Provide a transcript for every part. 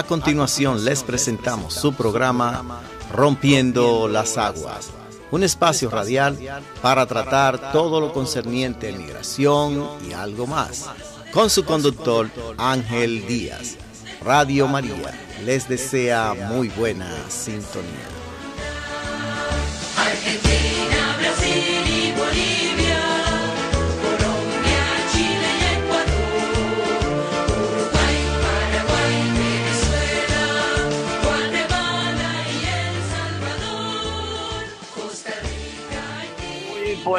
A continuación les presentamos su programa Rompiendo las Aguas, un espacio radial para tratar todo lo concerniente a migración y algo más, con su conductor Ángel Díaz. Radio María les desea muy buena sintonía.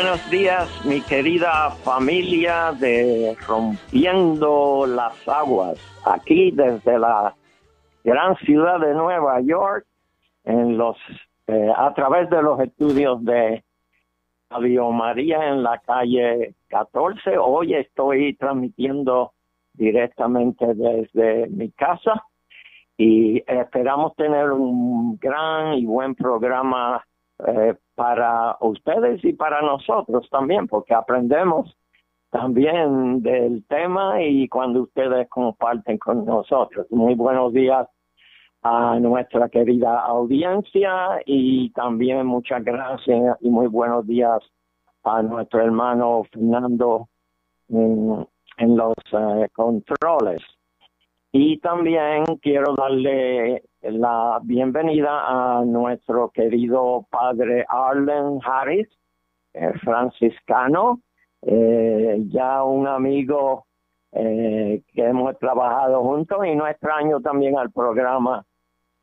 Buenos días, mi querida familia de Rompiendo las Aguas, aquí desde la gran ciudad de Nueva York, en los eh, a través de los estudios de Radio María en la calle 14. Hoy estoy transmitiendo directamente desde mi casa y esperamos tener un gran y buen programa eh, para ustedes y para nosotros también, porque aprendemos también del tema y cuando ustedes comparten con nosotros. Muy buenos días a nuestra querida audiencia y también muchas gracias y muy buenos días a nuestro hermano Fernando en, los eh, controles. Y también quiero darle la bienvenida a nuestro querido padre Arlen Harris, eh, franciscano, eh, ya un amigo eh, que hemos trabajado juntos y no extraño también al programa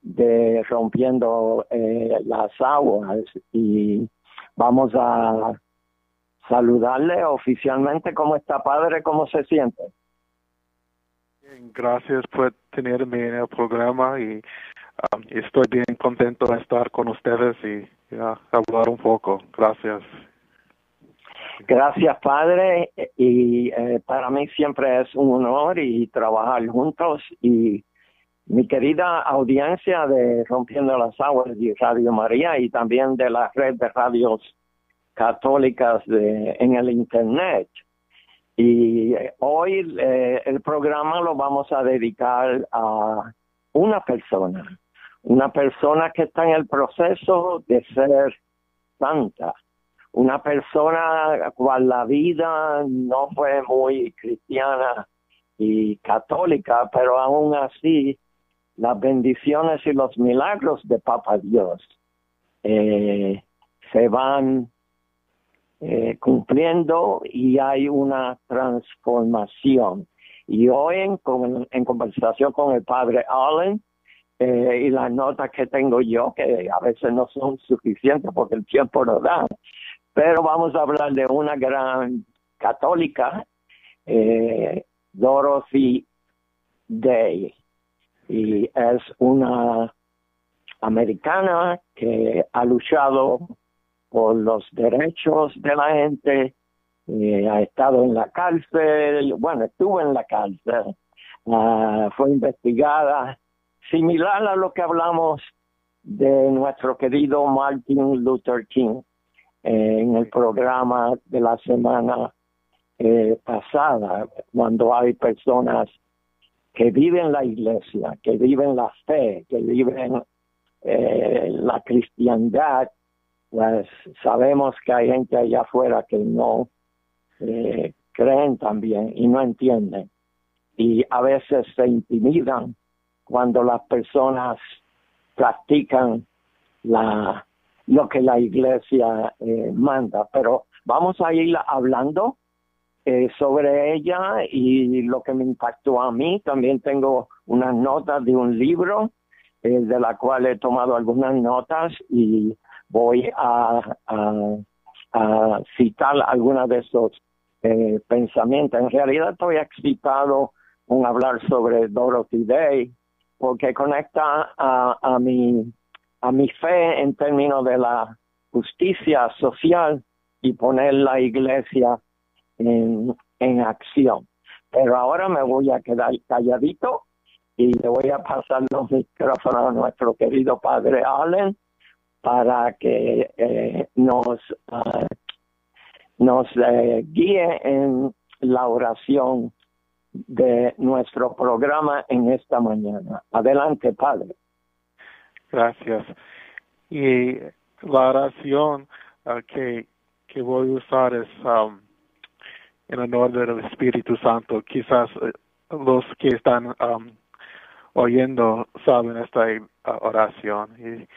de Rompiendo eh, las Aguas y vamos a saludarle oficialmente. ¿Cómo está, padre? ¿Cómo se siente? Gracias por tenerme en el programa y um, estoy bien contento de estar con ustedes y hablar un poco. Gracias. Gracias, padre. Y eh, para mí siempre es un honor y trabajar juntos. Y mi querida audiencia de Rompiendo las Aguas y Radio María y también de la red de radios católicas de, en el Internet. Y hoy eh, el programa lo vamos a dedicar a una persona, una persona que está en el proceso de ser santa, una persona cual la vida no fue muy cristiana y católica, pero aún así las bendiciones y los milagros de Papa Dios eh, se van eh, cumpliendo y hay una transformación. Y hoy en, con- en conversación con el padre Allen eh, y las notas que tengo yo, que a veces no son suficientes porque el tiempo no da, pero vamos a hablar de una gran católica, eh, Dorothy Day, y es una americana que ha luchado por los derechos de la gente, eh, ha estado en la cárcel, bueno, estuvo en la cárcel, ah, fue investigada, similar a lo que hablamos de nuestro querido Martin Luther King eh, en el programa de la semana eh, pasada, cuando hay personas que viven la iglesia, que viven la fe, que viven eh, la cristiandad, pues sabemos que hay gente allá afuera que no eh, creen también y no entienden. Y a veces se intimidan cuando las personas practican la, lo que la iglesia eh, manda. Pero vamos a ir hablando eh, sobre ella y lo que me impactó a mí. También tengo unas notas de un libro de la cual he tomado algunas notas y voy a, citar algunos de esos eh, pensamientos. En realidad estoy excitado con hablar sobre Dorothy Day porque conecta a, a mi a mi fe en términos de la justicia social y poner la iglesia en, en acción. Pero ahora me voy a quedar calladito y le voy a pasar los micrófonos a nuestro querido padre Allen para que eh, nos, ah, nos eh, guíe en la oración de nuestro programa en esta mañana. Adelante, Padre. Gracias. Y la oración ah, que, que voy a usar es um, en honor del Espíritu Santo. Quizás eh, los que están um, oyendo saben esta ah, oración. Y,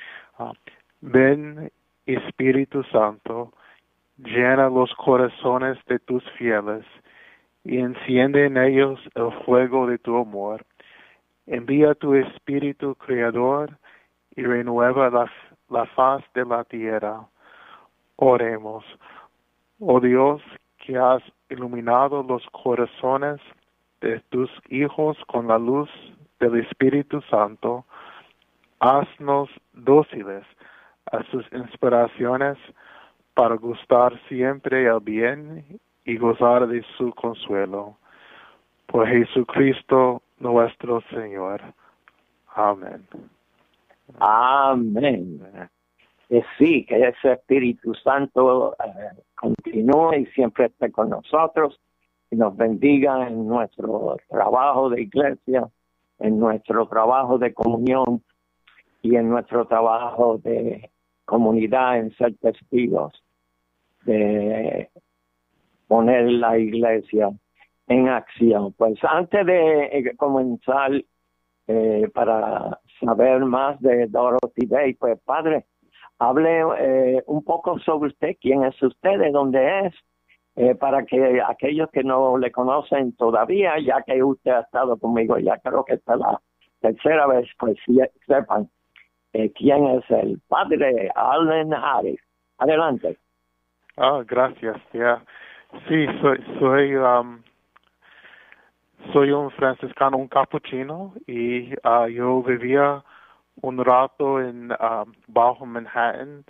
ven, Espíritu Santo, llena los corazones de tus fieles y enciende en ellos el fuego de tu amor. Envía tu Espíritu Creador y renueva la, faz de la tierra. Oremos. Oh Dios, que has iluminado los corazones de tus hijos con la luz del Espíritu Santo, haznos dóciles a sus inspiraciones para gustar siempre el bien y gozar de su consuelo. Por Jesucristo nuestro Señor. Amén. Amén. Eh, sí, que ese Espíritu Santo eh, continúe y siempre esté con nosotros y nos bendiga en nuestro trabajo de iglesia, en nuestro trabajo de comunión y en nuestro trabajo de comunidad, en ser testigos, de poner la iglesia en acción. Pues antes de eh, comenzar eh, para saber más de Dorothy Day, pues padre, hable eh, un poco sobre usted, quién es usted, de dónde es, eh, para que aquellos que no le conocen todavía, ya que usted ha estado conmigo, ya creo que esta es la tercera vez, pues sepan eh, quién es el padre Allen Harris. Adelante. Ah, gracias. Ya. Sí, soy soy um, soy un franciscano, un capuchino y ah, yo vivía un rato en ah, bajo Manhattan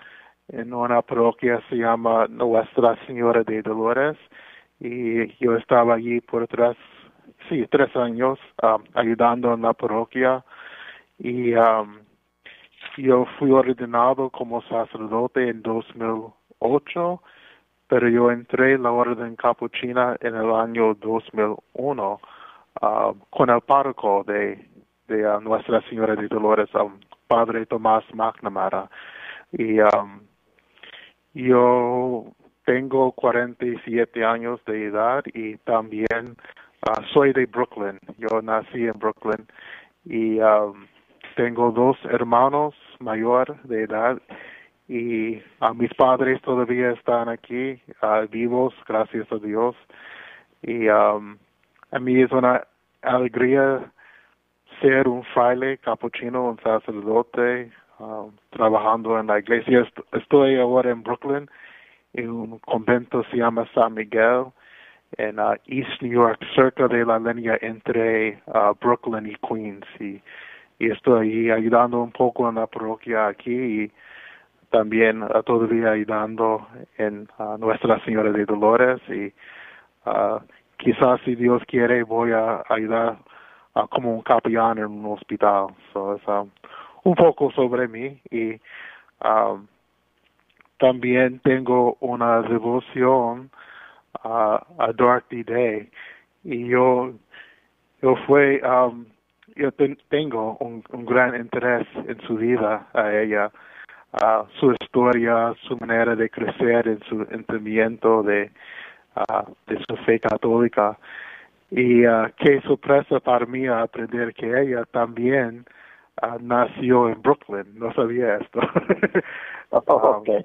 en una parroquia se llama Nuestra Señora de Dolores y yo estaba allí por tres sí tres años ah, ayudando en la parroquia y um, yo fui ordenado como sacerdote en 2008 pero yo entré en la orden capuchina en el año 2001 ah, con el párroco de, de ah, Nuestra Señora de Dolores, um, Padre Tomás McNamara. Y um, yo tengo 47 años de edad y también ah, soy de Brooklyn. Yo nací en Brooklyn y um, tengo dos hermanos mayor de edad y a mis padres todavía están aquí ah, vivos gracias a Dios. Y um, a mí es una alegría ser un fraile capuchino un sacerdote um, trabajando en la iglesia. Est- estoy ahora en Brooklyn en un convento se llama San Miguel en uh, East New York cerca de la línea entre uh, Brooklyn y Queens. Y, y estoy ayudando un poco en la parroquia aquí y también uh, todavía ayudando en uh, Nuestra Señora de Dolores y uh, quizás si Dios quiere voy a ayudar como un capellán en un hospital. So, es, un poco sobre mí y um, también tengo una devoción a Dorothy Day y yo yo um, yo ten- tengo un, un gran interés en su vida a ella ah, su historia, su manera de crecer en su entendimiento de, ah, de su fe católica. Y ah, qué sorpresa para mí aprender que ella también nació en Brooklyn. No sabía esto. Um, Okay.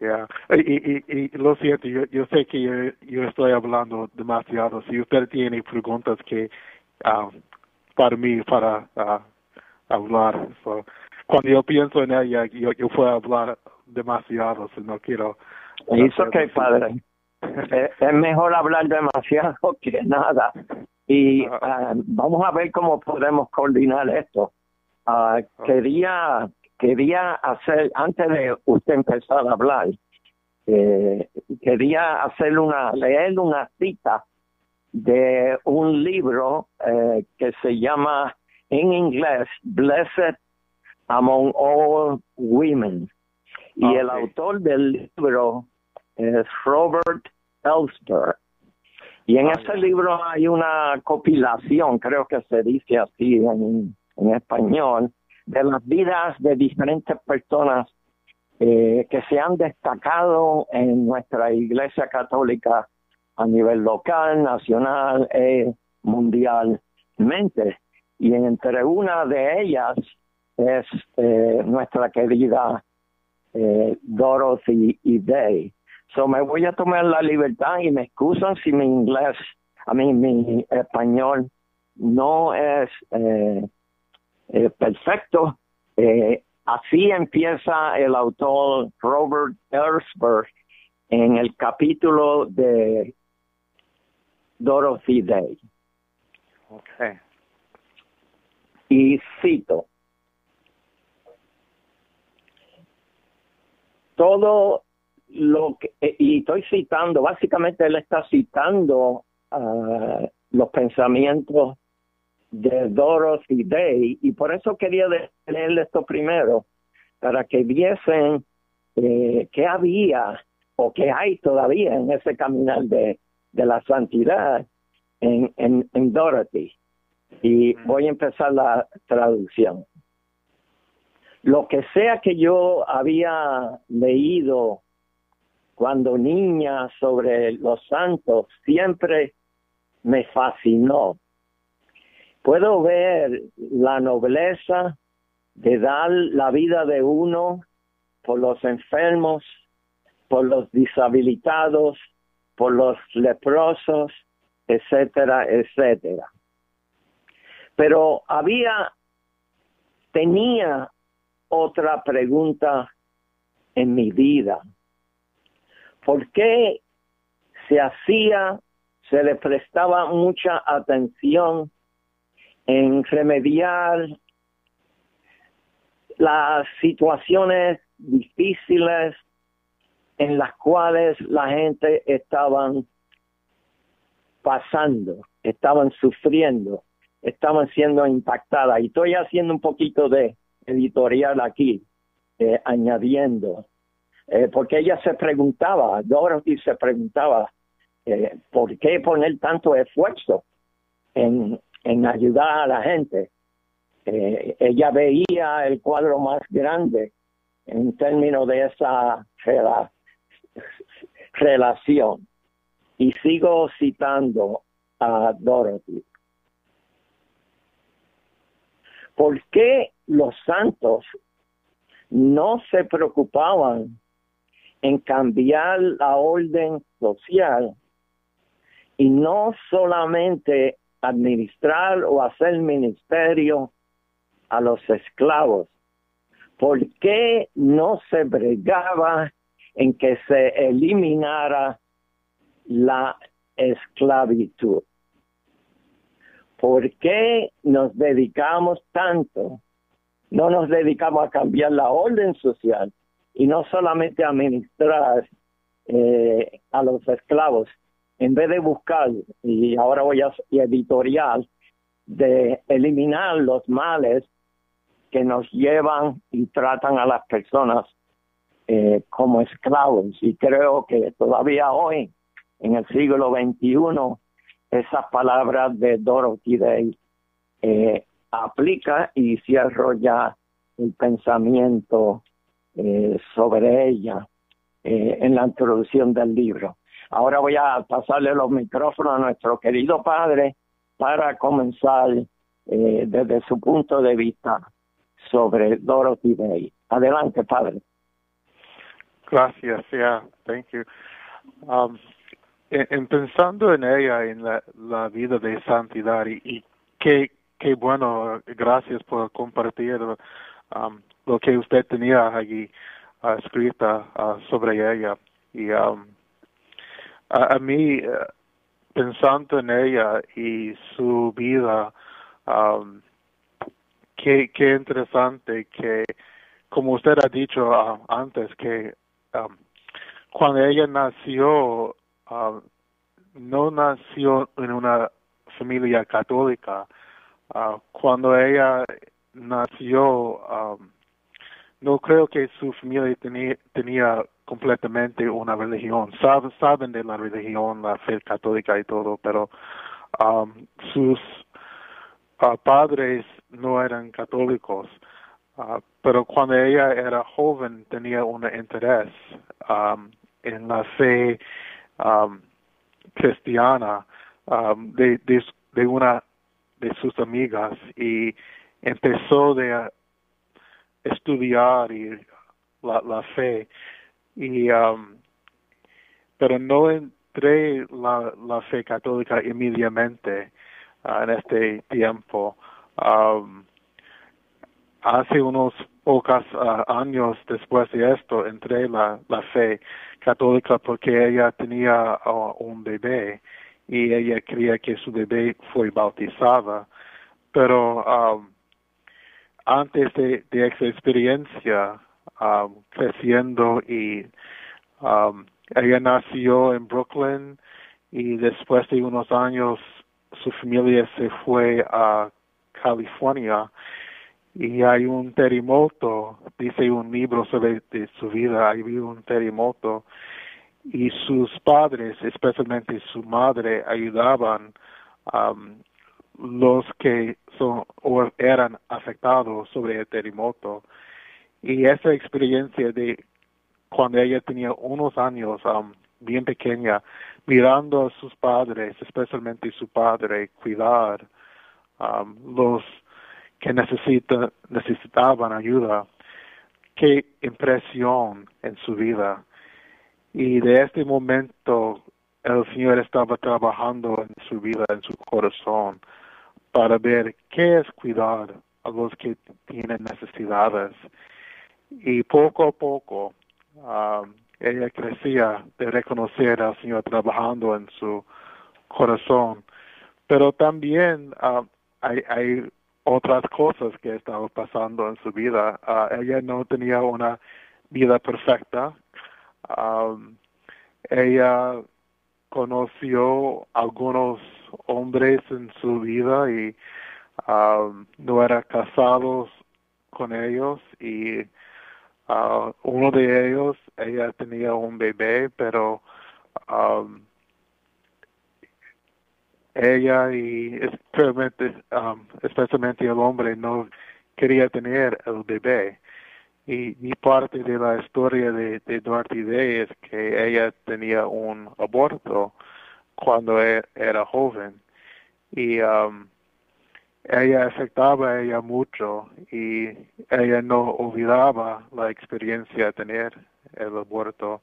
yeah. y, y, y lo siento, yo, yo sé que yo, yo estoy hablando demasiado. Si usted tiene preguntas que ah, para mí, para hablar. So, cuando yo pienso en ella, yo, yo puedo hablar demasiado, si no quiero. It's okay, padre. Es mejor hablar demasiado que nada. Y Ah. ah, vamos a ver cómo podemos coordinar esto. Ah, quería quería hacer, antes de usted empezar a hablar, eh, quería hacer una, leer una cita de un libro eh, que se llama en inglés Blessed Among All Women. Y el Ok. autor del libro es Robert Elsper. Y en Ah, ese libro hay una compilación, creo que se dice así en, en español, de las vidas de diferentes personas eh, que se han destacado en nuestra Iglesia Católica a nivel local, nacional e mundialmente. Y entre una de ellas es eh, nuestra querida eh, Dorothy y Day. So me voy a tomar la libertad y me excusan si mi inglés, a mí mi español no es eh, perfecto. Así empieza el autor Robert Erzberg en el capítulo de Dorothy Day. Okay. Y cito, todo lo que, y estoy citando, básicamente él está citando ah, los pensamientos de Dorothy Day, y por eso quería leerle esto primero, para que viesen eh, qué había o qué hay todavía en ese caminar de, de la santidad en, en, en Dorothy. Y voy a empezar la traducción. Lo que sea que yo había leído cuando niña sobre los santos siempre me fascinó. Puedo ver la nobleza de dar la vida de uno por los enfermos, por los deshabilitados, por los leprosos, etcétera, etcétera. Pero había, tenía otra pregunta en mi vida. ¿Por qué se hacía, se le prestaba mucha atención en remediar las situaciones difíciles en las cuales la gente estaban pasando, estaban sufriendo, estaban siendo impactadas. Y estoy haciendo un poquito de editorial aquí, eh, añadiendo, eh, porque ella se preguntaba, Dorothy se preguntaba, eh, ¿por qué poner tanto esfuerzo en, en ayudar a la gente? Ella veía el cuadro más grande en términos de esa relación. Y sigo citando a Dorothy. ¿Por qué los santos no se preocupaban en cambiar la orden social y no solamente administrar o hacer ministerio a los esclavos? ¿Por qué no se bregaba en que se eliminara la esclavitud? ¿Por qué nos dedicamos tanto? No nos dedicamos a cambiar la orden social y no solamente a administrar eh, a los esclavos, en vez de buscar, y ahora voy a editorial, de eliminar los males que nos llevan y tratan a las personas eh, como esclavos. Y creo que todavía hoy, en el siglo XXI, esas palabras de Dorothy Day eh, aplica y cierro ya el pensamiento eh, sobre ella eh, en la introducción del libro. Ahora voy a pasarle los micrófonos a nuestro querido padre para comenzar desde su punto de vista sobre Dorothy Day. Adelante, padre. Gracias, yeah, thank you. Um, en, en pensando en ella, en la, vida de santidad, y, y qué, qué bueno, gracias por compartir um, lo que usted tenía allí uh, escrita uh, sobre ella. Y um, a, a mí, uh, pensando en ella y su vida, um, qué, qué interesante que, como usted ha dicho antes, que um, cuando ella nació, uh, no nació en una familia católica. Uh, cuando ella nació, um, no creo que su familia tenía, tenía completamente una religión. Saben, saben de la religión, la fe católica y todo, pero um, sus uh, padres no eran católicos. Uh, pero cuando ella era joven tenía un interés um, en la fe um, cristiana um, de, de, de una de sus amigas y empezó de estudiar la, la fe. Y um, pero no entré la, la fe católica inmediatamente uh, en este tiempo. Um, hace unos pocos uh, años después de esto entré la, la fe católica porque ella tenía uh, un bebé y ella quería que su bebé fue bautizada. Pero um, antes de, de esa experiencia um, creciendo y um, ella nació en Brooklyn y después de unos años su familia se fue a California y hay un terremoto, dice un libro sobre su vida, hay un terremoto y sus padres, especialmente su madre, ayudaban um, los que son o eran afectados sobre el terremoto. Y esa experiencia de cuando ella tenía unos años um, bien pequeña mirando a sus padres especialmente su padre cuidar um, los que necesita, necesitaban ayuda qué impresión en su vida y de este momento el Señor estaba trabajando en su vida, en su corazón, para ver qué es cuidar a los que tienen necesidades. Y poco a poco um, ella crecía de reconocer al Señor trabajando en su corazón. Pero también um, hay, hay otras cosas que estaban pasando en su vida. Uh, ella no tenía una vida perfecta. Um, ella conoció algunos hombres en su vida y um, no era casados con ellos y uh, uno de ellos ella tenía un bebé pero um, ella y especialmente, um, especialmente el hombre no quería tener el bebé. Y, y parte de la historia de, de Dorothy Day es que ella tenía un aborto cuando e, era joven. Y um, ella afectaba a ella mucho y ella no olvidaba la experiencia de tener el aborto.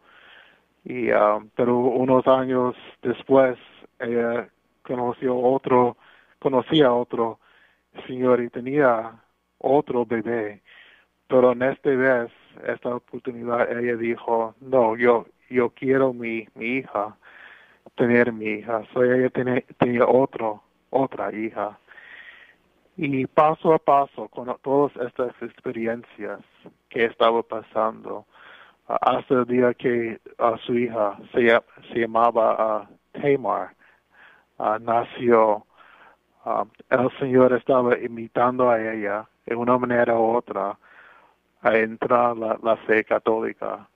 Y um, pero unos años después ella conoció otro conocía a otro señor y tenía otro bebé. Pero en esta vez esta oportunidad ella dijo no yo yo quiero mi mi hija tener mi hija so ella tenía, tenía otro otra hija. Y paso a paso con todas estas experiencias que estaba pasando hasta el día que su hija se, se llamaba uh, Tamar nació el Señor estaba invitando a ella de una manera u otra. A entrar la, la fe católica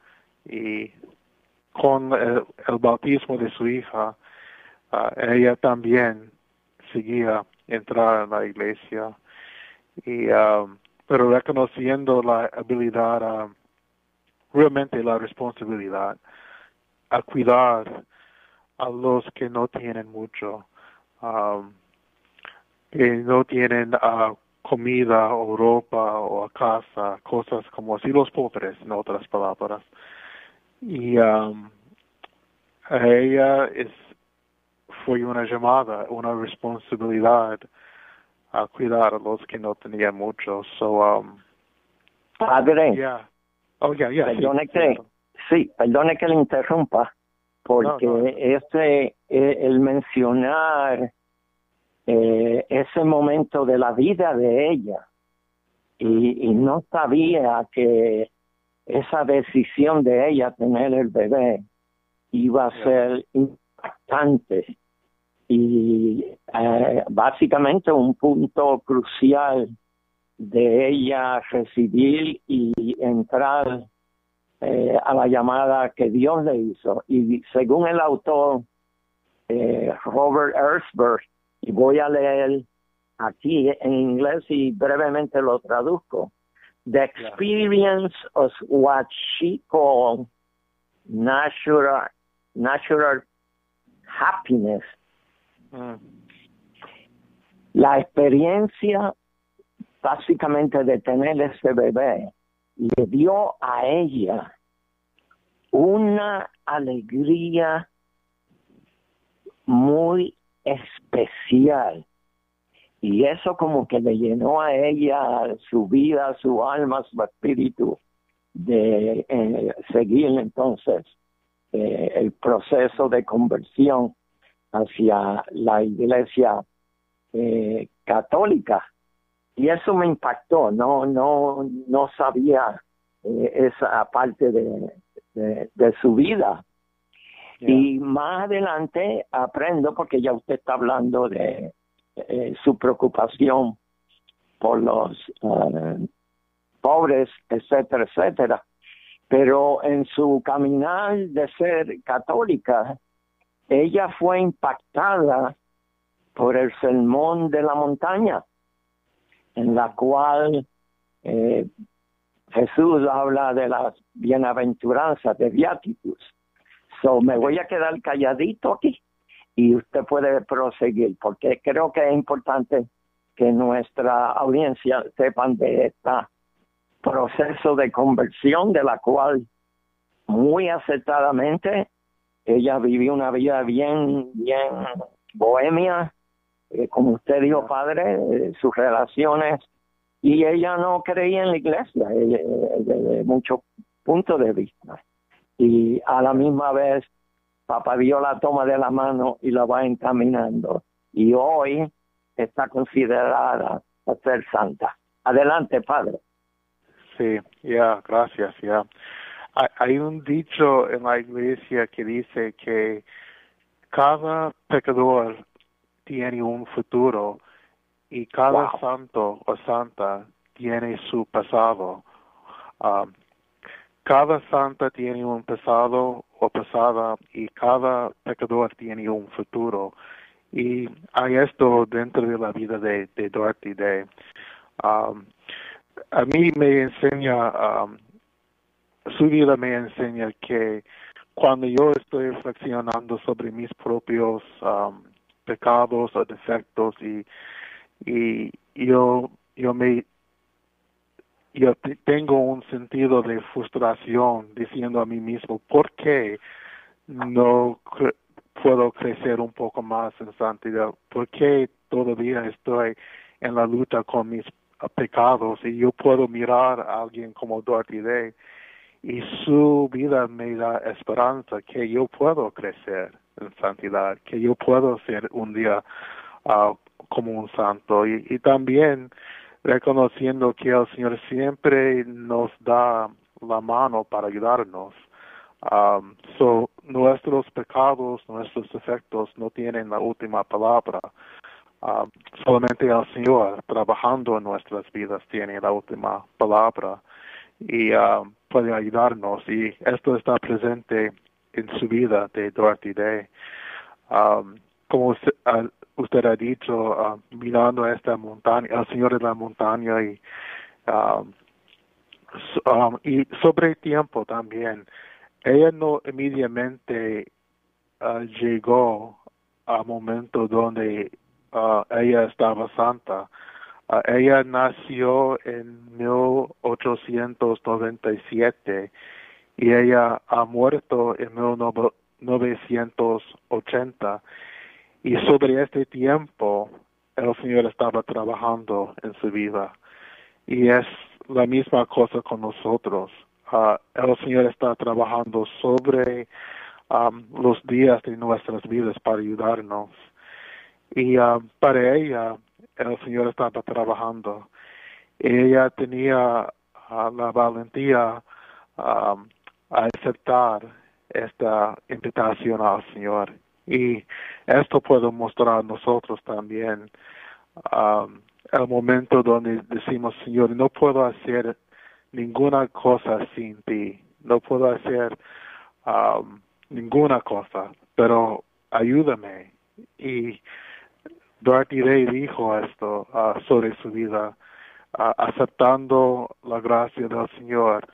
y con el, el, bautismo de su hija ella también seguía entrar en la iglesia. Y pero reconociendo la habilidad realmente la responsabilidad a cuidar a los que no tienen mucho um, que no tienen uh, comida o ropa o casa cosas como así los pobres en otras palabras y um, ella es fue una llamada, una responsabilidad a cuidar a los que no tenían mucho. So, um, Padre, yeah. Oh, yeah, yeah, perdone sí, que, sí, perdone que le interrumpa, porque No, no. el mencionar eh, ese momento de la vida de ella. Y, y no sabía que esa decisión de ella tener el bebé iba a ser impactante. Y eh, básicamente un punto crucial de ella recibir y entrar eh, a la llamada que Dios le hizo. Y según el autor eh, Robert Erzberg, y voy a leer aquí en inglés y brevemente lo traduzco. The experience of what she called natural, natural happiness Mm. la experiencia básicamente de tener ese bebé le dio a ella una alegría muy especial. Y eso como que le llenó a ella su vida, su alma, su espíritu de eh, seguir entonces eh, el proceso de conversión hacia la iglesia eh, católica y eso me impactó no no no sabía esa parte de, de, de su vida Yeah. y más adelante aprendo porque ya usted está hablando de eh, su preocupación por los eh, pobres etcétera etcétera pero en su caminar de ser católica ella fue impactada por el sermón de la montaña, en la cual eh, Jesús habla de las bienaventuranzas, de Beatitus. So, me voy a quedar calladito aquí y usted puede proseguir, porque creo que es importante que nuestra audiencia sepan de este proceso de conversión de la cual muy acertadamente ella vivió una vida bien, bien bohemia, eh, como usted dijo, padre, eh, sus relaciones, y ella no creía en la iglesia eh, eh, desde muchos puntos de vista. Y a la misma vez, Papá Dios la toma de la mano y la va encaminando. Y hoy está considerada a ser santa. Adelante, padre. Sí, ya, gracias, ya. Hay un dicho en la iglesia que dice que cada pecador tiene un futuro y cada Wow. santo o santa tiene su pasado. Um, cada santa tiene un pasado o pasada y cada pecador tiene un futuro. Y hay esto dentro de la vida de, de Dorothy Day. Um, a mí me enseña, um, su vida me enseña que cuando yo estoy reflexionando sobre mis propios um, pecados o defectos y, y yo, yo me yo te- tengo un sentido de frustración diciendo a mí mismo, ¿por qué no puedo crecer un poco más en santidad? ¿Por qué todavía estoy en la lucha con mis uh, pecados y yo puedo mirar a alguien como Dorothy Day y su vida me da esperanza que yo puedo crecer en santidad, que yo puedo ser un día ah, como un santo y, y también reconociendo que el Señor siempre nos da la mano para ayudarnos. Um, so, nuestros pecados, nuestros defectos no tienen la última palabra. Um, solamente el Señor trabajando en nuestras vidas tiene la última palabra y um, puede ayudarnos. Y esto está presente en su vida de Dorothy Day. Um, como ah, usted ha dicho, ah, mirando esta montaña, el Señor de la montaña y, um, so- um, y sobre el tiempo también, ella no inmediatamente ah, llegó al momento donde ah, ella estaba santa. Ah, ella nació en 1897 y ella ha muerto en 1980 y sobre este tiempo el Señor estaba trabajando en su vida y es la misma cosa con nosotros. Ah, el Señor está trabajando sobre los días de nuestras vidas para ayudarnos y para ella el Señor estaba trabajando. Ella tenía ah, la valentía um, a aceptar esta invitación al Señor. Y esto puedo mostrar a nosotros también um, el momento donde decimos, Señor, no puedo hacer ninguna cosa sin ti. no puedo hacer um, ninguna cosa, pero ayúdame. Y Dorothy Day dijo esto ah, sobre su vida, ah, aceptando la gracia del Señor.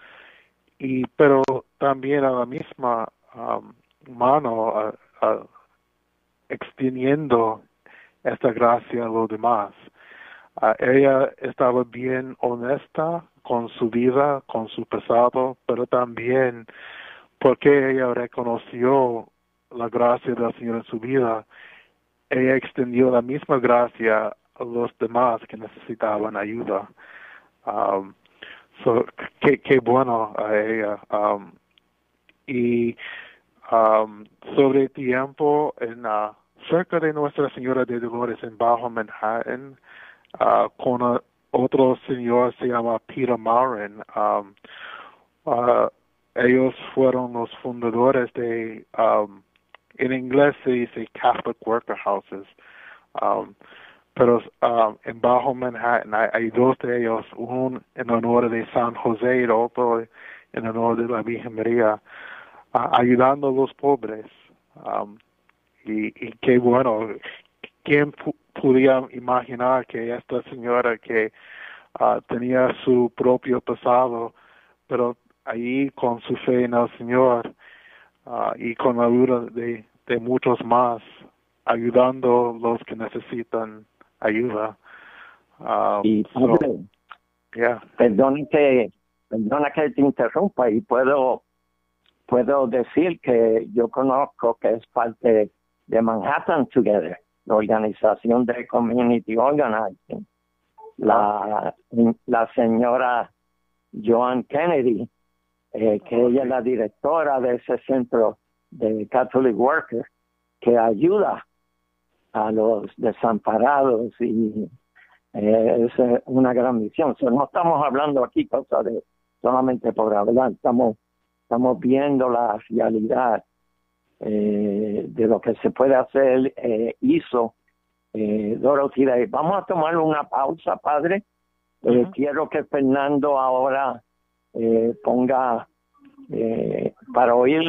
Y, pero también a la misma um, mano, ah, extendiendo esta gracia a los demás. Ah, ella estaba bien honesta con su vida, con su pasado, pero también porque ella reconoció la gracia del Señor en su vida, ella extendió la misma gracia a los demás que necesitaban ayuda. Um, so, qué, bueno a ella. Um, y um, sobre tiempo en la cerca de Nuestra Señora de Dolores en Bajo Manhattan, ah, con otro señor se llama Peter Marin. Um, ah, ellos fueron los fundadores de, um, en inglés se dice Catholic Worker Houses. Um, pero um, en Bajo Manhattan hay, hay dos de ellos, uno en honor de San José y el otro en honor de la Virgen María, ah, ayudando a los pobres. Y, y qué bueno, ¿quién podía imaginar que esta señora que ah, tenía su propio pasado, pero ahí con su fe en el Señor ah, y con la ayuda de, de muchos más, ayudando a los que necesitan ayuda. Ah, Y so, yeah. perdona que, perdona que te interrumpa y puedo, puedo decir que yo conozco que es parte de Manhattan Together, la organización de Community Organizing. La, la señora Joan Kennedy, eh, que ella es la directora de ese centro de Catholic Workers, que ayuda a los desamparados y eh, es eh, una gran misión. No estamos hablando aquí cosa de solamente por hablar, estamos, estamos viendo la realidad eh, de lo que se puede hacer, eh, hizo eh, Dorothy Day. Vamos a tomar una pausa, padre. Eh. Quiero que Fernando ahora ponga eh, para oír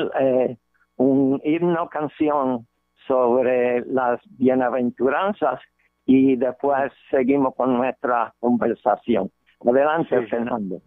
un himno canción sobre las bienaventuranzas y después seguimos con nuestra conversación. Adelante, Sí. Fernando.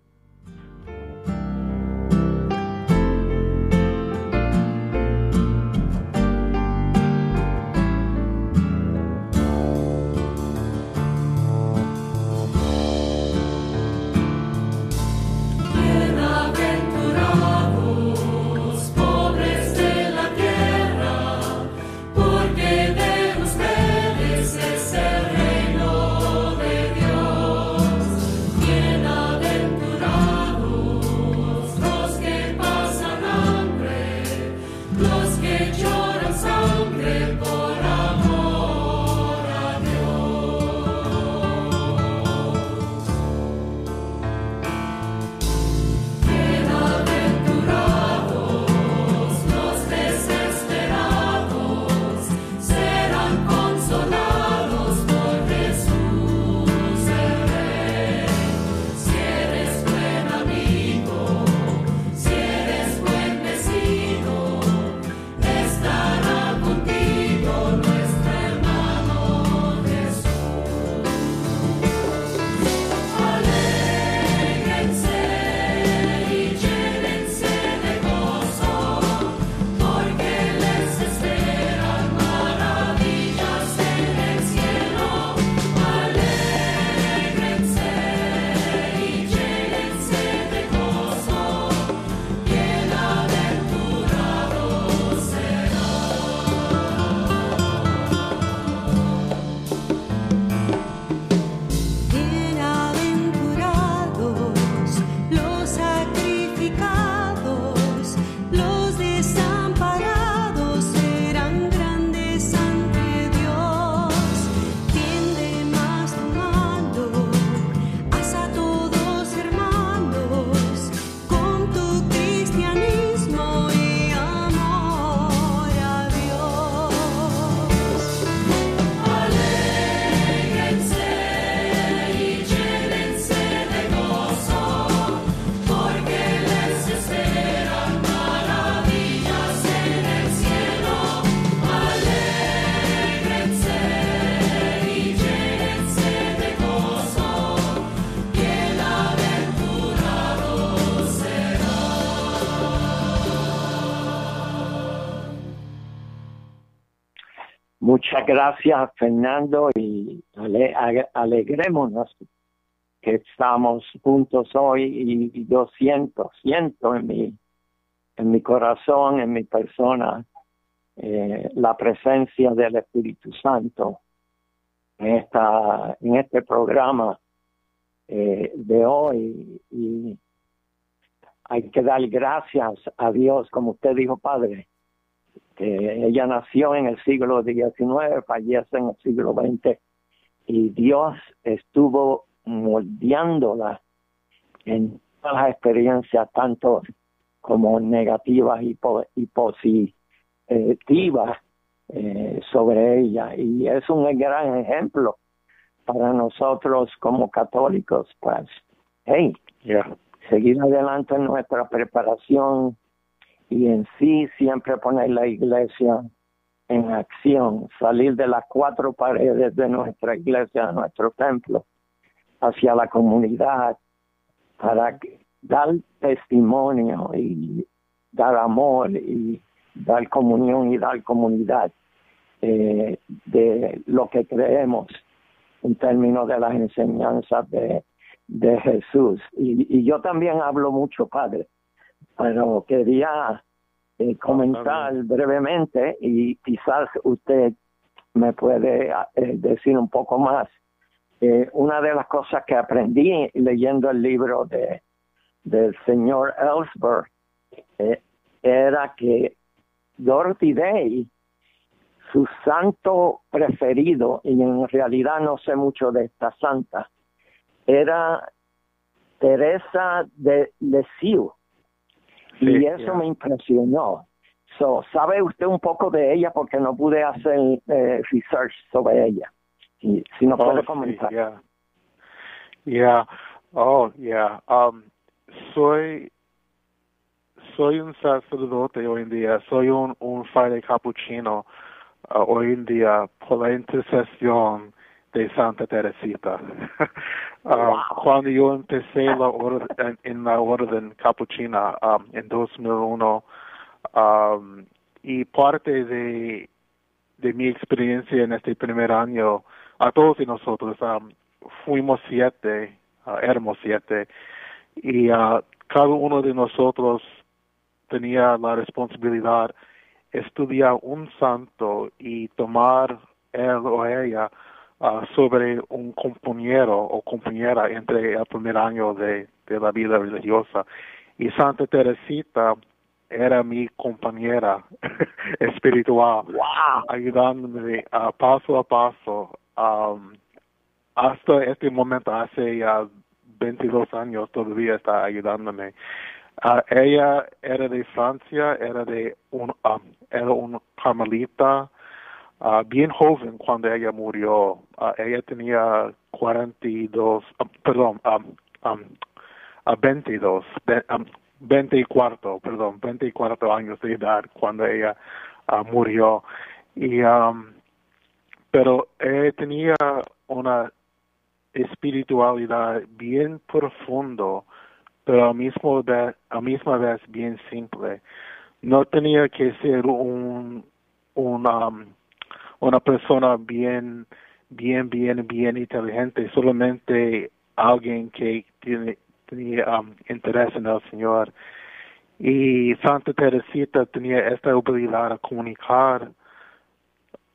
Gracias, Fernando, y alegrémonos que estamos juntos hoy y yo siento, siento en mi, en mi corazón, en mi persona, eh, la presencia del Espíritu Santo en, esta, en este programa eh, de hoy. Y hay que dar gracias a Dios, como usted dijo, Padre, que ella nació en el siglo XIX, fallece en el siglo XX, y Dios estuvo moldeándola en todas las experiencias, tanto como negativas y, positivas eh, sobre ella. Y es un gran ejemplo para nosotros como católicos, pues, hey, seguir adelante en nuestra preparación y en sí siempre poner la iglesia en acción, salir de las cuatro paredes de nuestra iglesia, de nuestro templo, hacia la comunidad, para dar testimonio y dar amor y dar comunión y dar comunidad eh, de lo que creemos en términos de las enseñanzas de, de Jesús. Y, y yo también hablo mucho, Padre, pero quería eh, comentar brevemente y quizás usted me puede eh, decir un poco más. Eh, una de las cosas que aprendí leyendo el libro de del señor Ellsberg era que Dorothy Day, su santo preferido, y en realidad no sé mucho de esta santa, era Teresa de Lisieux y eso me impresionó. So, ¿Sabe usted un poco de ella? Porque no pude hacer eh, research sobre ella. Si, si nos puede oh, comentar. Yeah. yeah. Oh, yeah. Um, soy soy un sacerdote hoy en día, soy un, un fraile capuchino uh, hoy en día por la intercesión de Santa Teresita. Um, cuando yo empecé la orden, en, la orden capuchina um, en 2001, um, y parte de, de mi experiencia en este primer año, a todos y nosotros, um, fuimos siete, uh, éramos siete, y uh, cada uno de nosotros tenía la responsabilidad estudiar un santo y tomar él o ella Ah, sobre un compañero o compañera entre el primer año de, de la vida religiosa. Y Santa Teresita era mi compañera espiritual, ayudándome a paso a paso um, hasta este momento, hace ya 22 años, todavía está ayudándome. Uh, ella era de Francia, era de un, um, era un carmelita, uh, bien joven cuando ella murió. Uh, ella tenía 42, uh, perdón, um, um, uh, 22, um, 24, perdón, 24 años de edad cuando ella murió. Y, um, pero ella tenía una espiritualidad bien profundo, pero al mismo vez, a misma vez bien simple. No tenía que ser un, un um, una persona bien, bien, bien, bien inteligente, solamente alguien que tiene, tenía um, interés en el Señor. Y Santa Teresita tenía esta habilidad a comunicar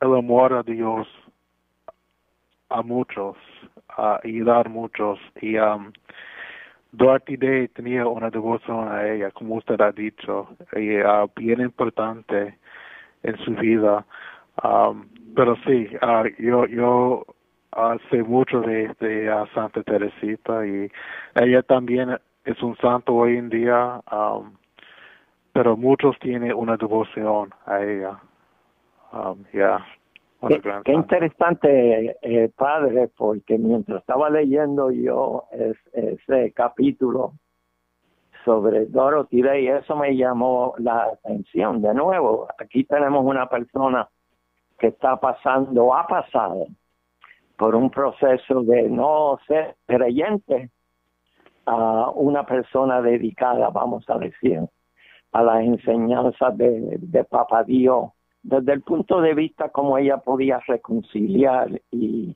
el amor a Dios a muchos, a ayudar a muchos. Y um, Dorothy Day tenía una devoción a ella, como usted ha dicho, y uh, bien importante en su vida. Um, pero sí, uh, yo, yo uh, sé mucho de, de uh, Santa Teresita y ella también es un santo hoy en día, um, pero muchos tienen una devoción a ella. Um, yeah. Qué, qué, interesante, eh, padre, porque mientras estaba leyendo yo ese capítulo sobre Dorothy Day, eso me llamó la atención. De nuevo, aquí tenemos una persona que está pasando, ha pasado por un proceso de no ser creyente a una persona dedicada, vamos a decir, a las enseñanzas de, Papa Dios desde el punto de vista como ella podía reconciliar y,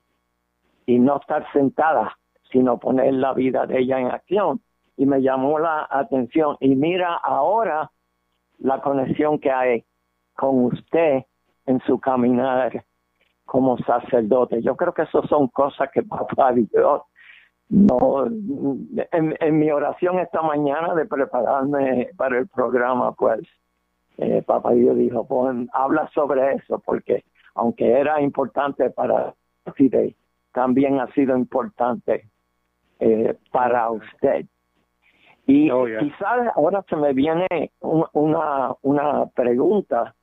y no estar sentada, sino poner la vida de ella en acción. Y me llamó la atención. Y mira ahora la conexión que hay con usted en su caminar como sacerdote. Yo creo que eso son cosas que papá Dios no en, en, mi oración esta mañana de prepararme para el programa pues eh, papá Dios dijo pues habla sobre eso porque aunque era importante para Fidel también ha sido importante eh, para usted y oh, quizás ahora se me viene una una pregunta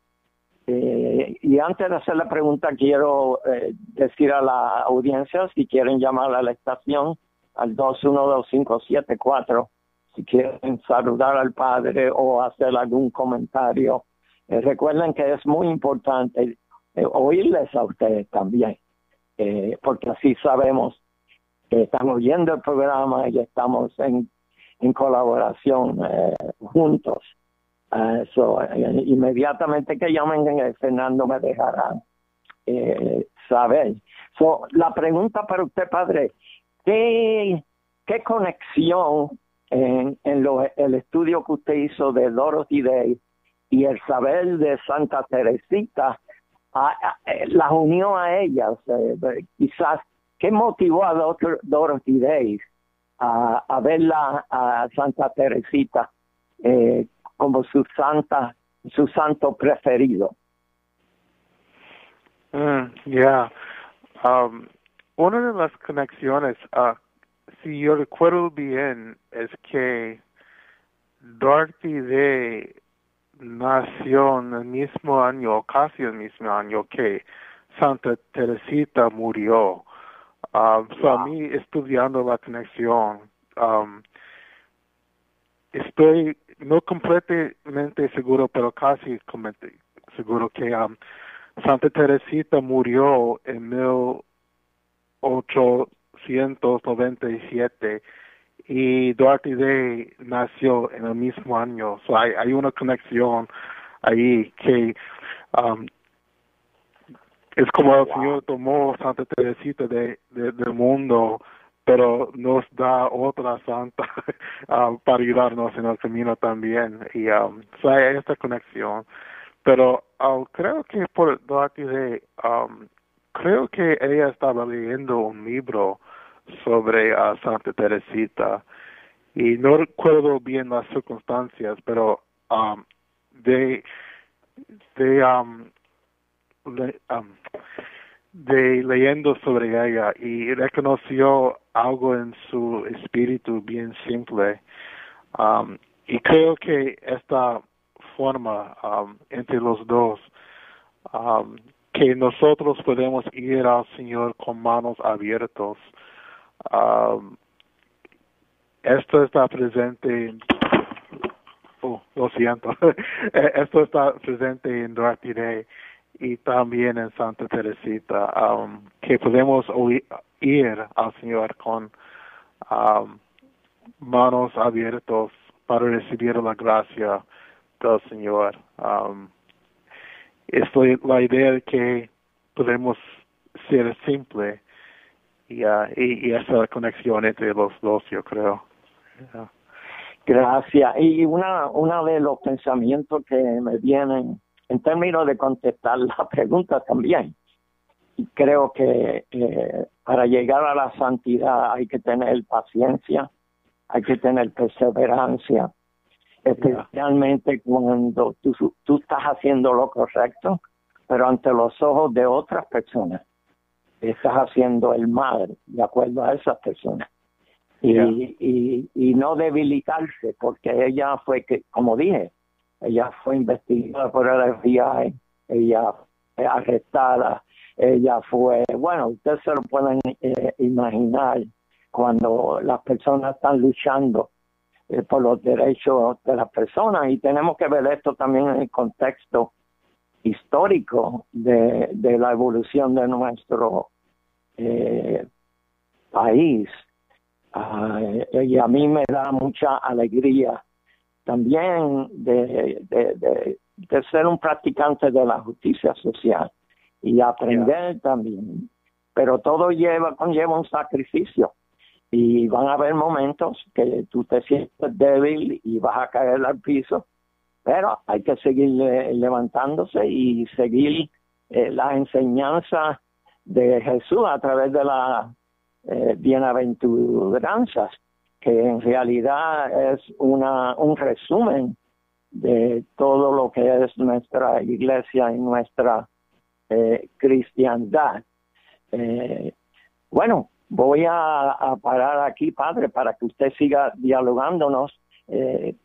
eh, y antes de hacer la pregunta, quiero eh, decir a la audiencia si quieren llamar a la estación al 212-574, si quieren saludar al padre o hacer algún comentario. Eh, recuerden que es muy importante oírles a ustedes también, porque así sabemos que están oyendo el programa y estamos en, en colaboración juntos. Uh, so, uh, inmediatamente que llamen, eh, Fernando me dejará eh, saber. So, la pregunta para usted, padre, ¿qué, qué conexión en, en lo, el estudio que usted hizo de Dorothy Day y el saber de Santa Teresita a, eh, las unió a ellas? Eh, quizás, ¿qué motivó a Dorothy Day a, a verla a Santa Teresita? Eh, como su santa, su santo preferido. Mm, ya, um, una de las conexiones, uh, si yo recuerdo bien, es que Dorothy Day nació en el mismo año, casi el mismo año que Santa Teresita murió. Um, so a mí estudiando la conexión, um, estoy no completamente seguro, pero casi seguro que um, Santa Teresita murió en 1897 y Duarte Day nació en el mismo año. So hay, hay una conexión ahí que um, es como el Señor tomó Santa Teresita de, del mundo pero nos da otra santa um, para ayudarnos en el camino también. Y um, hay esta conexión. Pero uh, creo que por de um, creo que ella estaba leyendo un libro sobre uh, Santa Teresita. Y no recuerdo bien las circunstancias pero um, de de um, um, de leyendo sobre ella y reconoció algo en su espíritu bien simple. Um, y creo que esta forma um, entre los dos, um, que nosotros podemos ir al Señor con manos abiertas, esto está presente oh, lo siento, esto está presente en Duarte y también en Santa Teresita, um, que podemos oír, al Señor con um, manos abiertas para recibir la gracia del Señor. Um, es la, idea de que podemos ser simple y, uh, y esa conexión entre los dos, yo creo. Gracias. Y una, una de los pensamientos que me vienen en términos de contestar la pregunta también. Creo que eh, para llegar a la santidad hay que tener paciencia, hay que tener perseverancia, especialmente cuando tú, tú estás haciendo lo correcto, pero ante los ojos de otras personas estás haciendo el mal de acuerdo a esas personas. Y, y, y no debilitarse, porque ella fue que, como dije, ella fue investigada por el FBI, ella fue arrestada, ella fue, bueno, ustedes se lo pueden eh, imaginar cuando las personas están luchando eh, por los derechos de las personas y tenemos que ver esto también en el contexto histórico de, de la evolución de nuestro eh, país. Ah, y a mí me da mucha alegría también de, de, de, ser un practicante de la justicia social y aprender también. Pero todo lleva, conlleva un sacrificio. Y van a haber momentos que tú te sientes débil y vas a caer al piso, pero hay que seguir levantándose y seguir eh, la enseñanza de Jesús a través de las eh, bienaventuranzas, que en realidad es una, un resumen de todo lo que es nuestra iglesia y nuestra eh, cristiandad. Eh, bueno, voy a, parar aquí, Padre, para que usted siga dialogándonos, eh,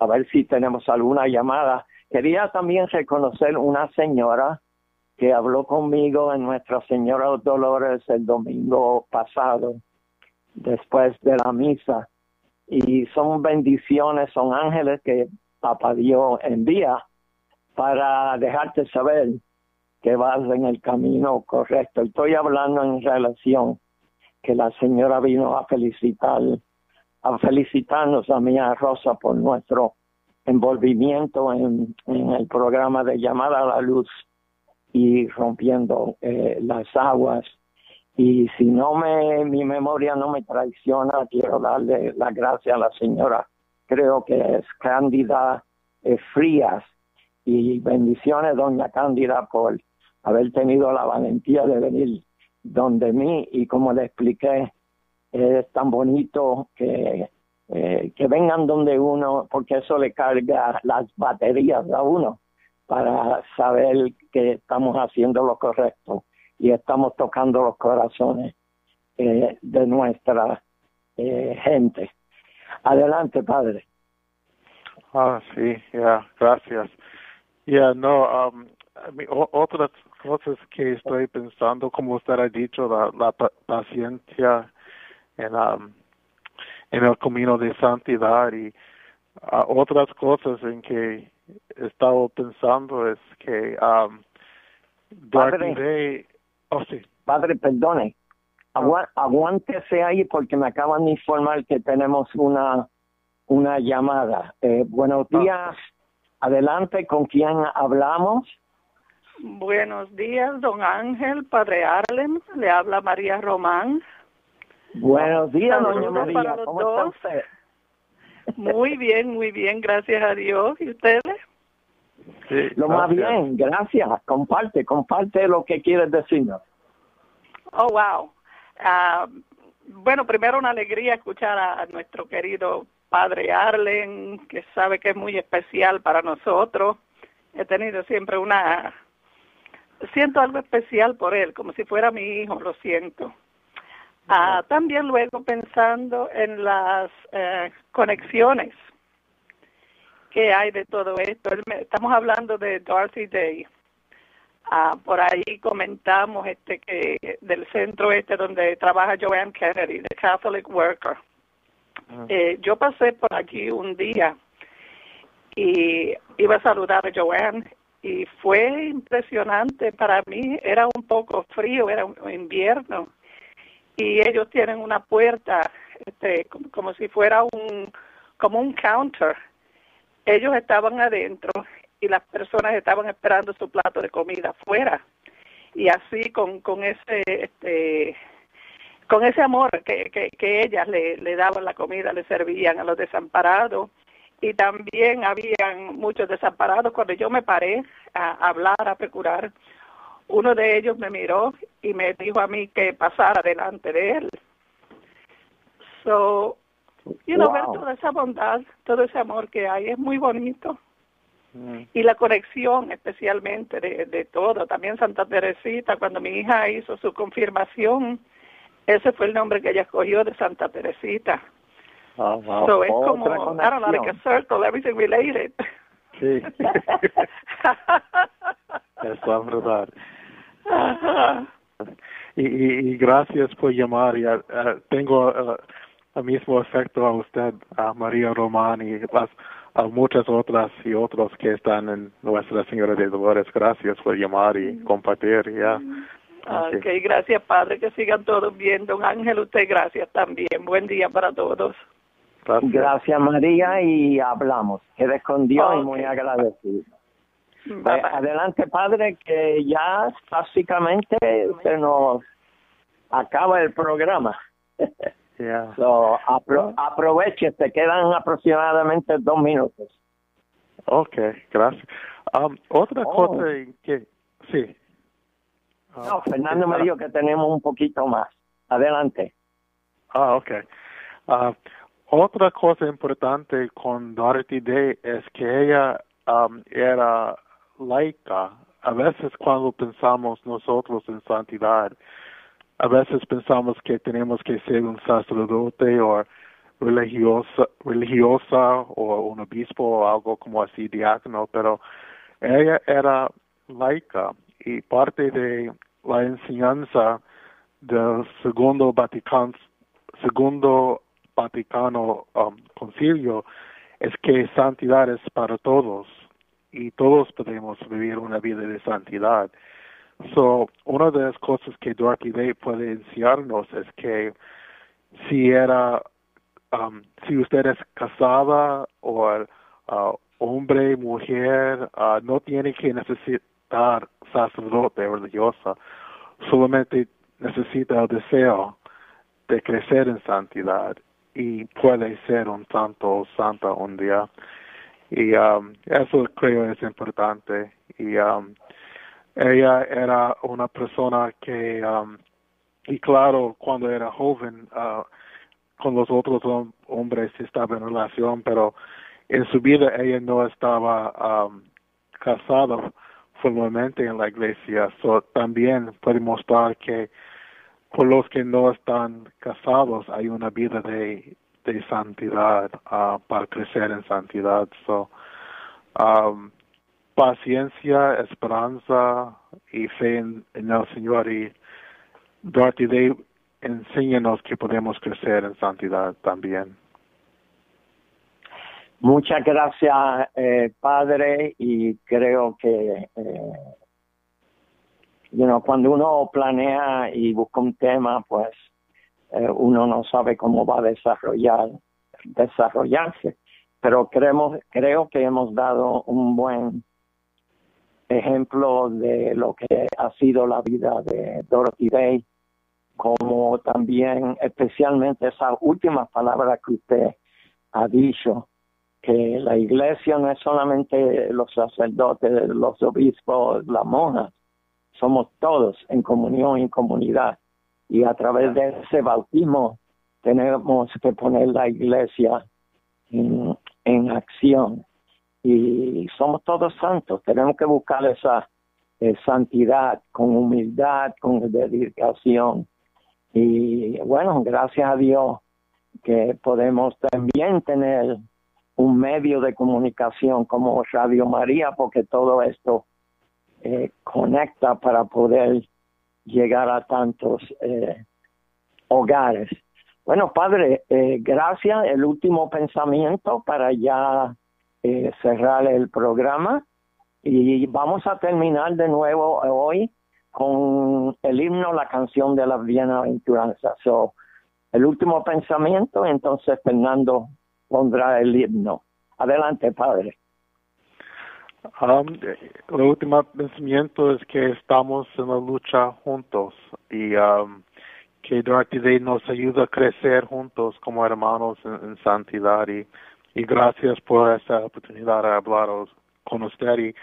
a ver si tenemos alguna llamada. Quería también reconocer una señora que habló conmigo en Nuestra Señora Dolores el domingo pasado, después de la misa. Y son bendiciones, son ángeles que Papá Dios envía para dejarte saber que vas en el camino correcto. Estoy hablando en relación que la señora vino a felicitar, a felicitarnos a mí a Rosa por nuestro envolvimiento en, el programa de llamada a la luz y rompiendo eh, las aguas. Y si no me, mi memoria no me traiciona, quiero darle la gracia a la señora, creo que es Cándida eh, Frías, y bendiciones, doña Cándida, por haber tenido la valentía de venir donde mí. Y como le expliqué, es tan bonito que, eh, que vengan donde uno, porque eso le carga las baterías a uno para saber que estamos haciendo lo correcto y estamos tocando los corazones eh, de nuestra eh, gente. Adelante, padre. Ah, sí, ya, gracias. Ya, no, um, otras cosas que estoy pensando, como usted ha dicho, la, paciencia en, um, en el camino de santidad y uh, otras cosas en que he estado pensando es que um, padre, oh, sí. padre, perdone, aguántese ahí porque me acaban de informar que tenemos una una llamada. Eh, buenos ah. días, adelante, ¿con quién hablamos? Buenos días, don Ángel, padre Arlen, le habla María Román. Buenos días, doña María, ¿cómo está usted? Muy bien, muy bien, gracias a Dios. ¿Y ustedes? Sí, lo más bien, gracias. Comparte, comparte lo que quieres decirnos. Oh, wow. Ah, bueno, primero una alegría escuchar a, nuestro querido padre Arlen, que sabe que es muy especial para nosotros. He tenido siempre una siento algo especial por él, como si fuera mi hijo, lo siento. Ah, también luego pensando en las eh, conexiones que hay de todo esto. Estamos hablando de Darcy Day. Ah, por ahí comentamos este que del centro este donde trabaja Joanne Kennedy, the Catholic Worker. Eh, yo pasé por aquí un día y iba a saludar a Joanne y fue impresionante para mí, era un poco frío, era un invierno y ellos tienen una puerta este como, si fuera un como un counter. Ellos estaban adentro y las personas estaban esperando su plato de comida afuera y así con con ese este con ese amor que, que, que ellas le, le daban la comida, le servían a los desamparados y también habían muchos desamparados. Cuando yo me paré a hablar, a procurar, uno de ellos me miró y me dijo a mí que pasara delante de él. So, you know, ver toda esa bondad, todo ese amor que hay, es muy bonito. Mm. Y la conexión especialmente de, de todo. También Santa Teresita, cuando mi hija hizo su confirmación, ese fue el nombre que ella escogió de Santa Teresita. Oh, wow. So es como, I don't know, like a circle, everything related. Sí. es la verdad. Y, y, gracias por llamar. Y, uh, tengo uh, el mismo efecto a usted, a María Román y las, a muchas otras y otros que están en Nuestra Señora de Dolores. Gracias por llamar y compartir. Ya. Ok, gracias Padre, que sigan todos bien. Don Ángel, usted gracias también. Buen día para todos. Gracias. Gracias María y hablamos. Quedé con Dios y muy agradecido. Bye, bye. adelante, padre, que ya básicamente se nos acaba el programa. Yeah. So, apro- aproveche, te quedan aproximadamente dos minutos. Okay, gracias. Um, otra Oh. cosa que sí. Um, No, Fernando me ah, dijo que tenemos un poquito más. Adelante. Ah, okay. Ah, otra cosa importante con Dorothy Day es que ella um, era laica. A veces cuando pensamos nosotros en santidad, a veces pensamos que tenemos que ser un sacerdote o religiosa, religiosa o un obispo o algo como así, diácono, pero ella era laica y parte de la enseñanza del segundo Vaticano, segundo Vaticano um, concilio es que santidad es para todos y todos podemos vivir una vida de santidad. So, una de las cosas que Dorothy Day puede enseñarnos es que si era, um, si usted es casada o uh, hombre, mujer, uh, no tiene que necesitar sacerdote religiosa, solamente necesita el deseo de crecer en santidad y puede ser un santo o santa un día. Y um, eso creo es importante. Y um, ella era una persona que, um, y claro, cuando era joven, uh, con los otros hom- hombres estaba en relación, pero en su vida ella no estaba um, casada formalmente en la iglesia. So, también puede mostrar que por los que no están casados hay una vida de, de santidad ah, para crecer en santidad. So, um, paciencia, esperanza y fe en, el Señor y Dorothy Day enséñanos que podemos crecer en santidad también. Muchas gracias, eh, padre, y creo que eh, cuando uno planea y busca un tema, pues eh, uno no sabe cómo va a desarrollar, desarrollarse. Pero creemos, creo que hemos dado un buen ejemplo de lo que ha sido la vida de Dorothy Day, como también especialmente esas últimas palabras que usted ha dicho, que la iglesia no es solamente los sacerdotes, los obispos, las monjas, somos todos en comunión y comunidad. Y a través de ese bautismo tenemos que poner la iglesia en, en acción. Y somos todos santos, tenemos que buscar esa eh, santidad con humildad, con dedicación. Y bueno, gracias a Dios que podemos también tener un medio de comunicación como Radio María, porque todo esto eh, conecta para poder llegar a tantos eh, hogares. Bueno, padre, eh, gracias. El último pensamiento para ya eh, cerrar el programa y vamos a terminar de nuevo hoy con el himno, la canción de las bienaventuranzas. So, el último pensamiento, entonces Fernando pondrá el himno. Adelante, padre. Um, el último pensamiento es que estamos en la lucha juntos y um, que Dorothy Day nos ayuda a crecer juntos como hermanos en santidad y, y gracias por esta oportunidad de hablar con usted y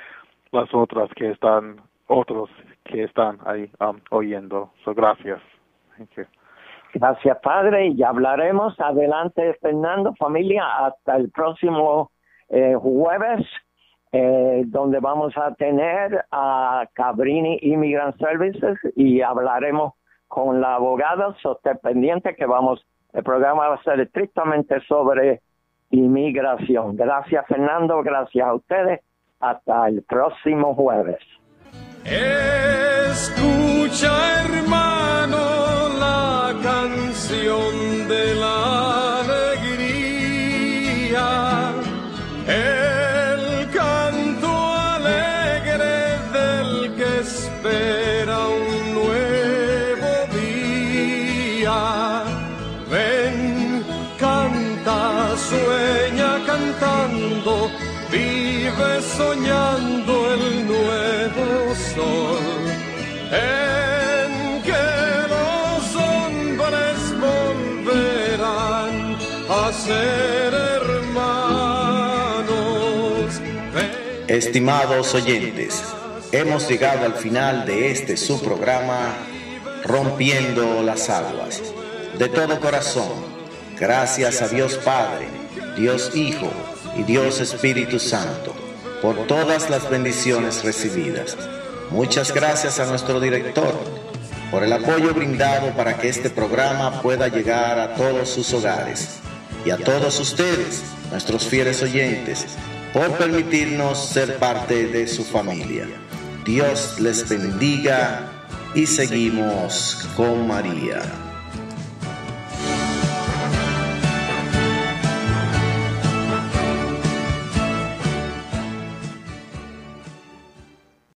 las otras que están, otros que están ahí um, oyendo. So, gracias. Thank you. Gracias, Padre, y hablaremos. Adelante, Fernando, familia, hasta el próximo eh, jueves, eh, donde vamos a tener a Cabrini Immigrant Services y hablaremos con la abogada. So, pendiente que vamos, el programa va a ser estrictamente sobre inmigración. Gracias, Fernando, gracias a ustedes. Hasta el próximo jueves. Escucha, hermano, la canción soñando el nuevo sol. En que los hombres volverán a ser hermanos. Estimados oyentes, hemos llegado al final de este su programa Rompiendo las Aguas. De todo corazón, gracias a Dios Padre, Dios Hijo y Dios Espíritu Santo por todas las bendiciones recibidas. Muchas gracias a nuestro director por el apoyo brindado para que este programa pueda llegar a todos sus hogares y a todos ustedes, nuestros fieles oyentes, por permitirnos ser parte de su familia. Dios les bendiga y seguimos con María.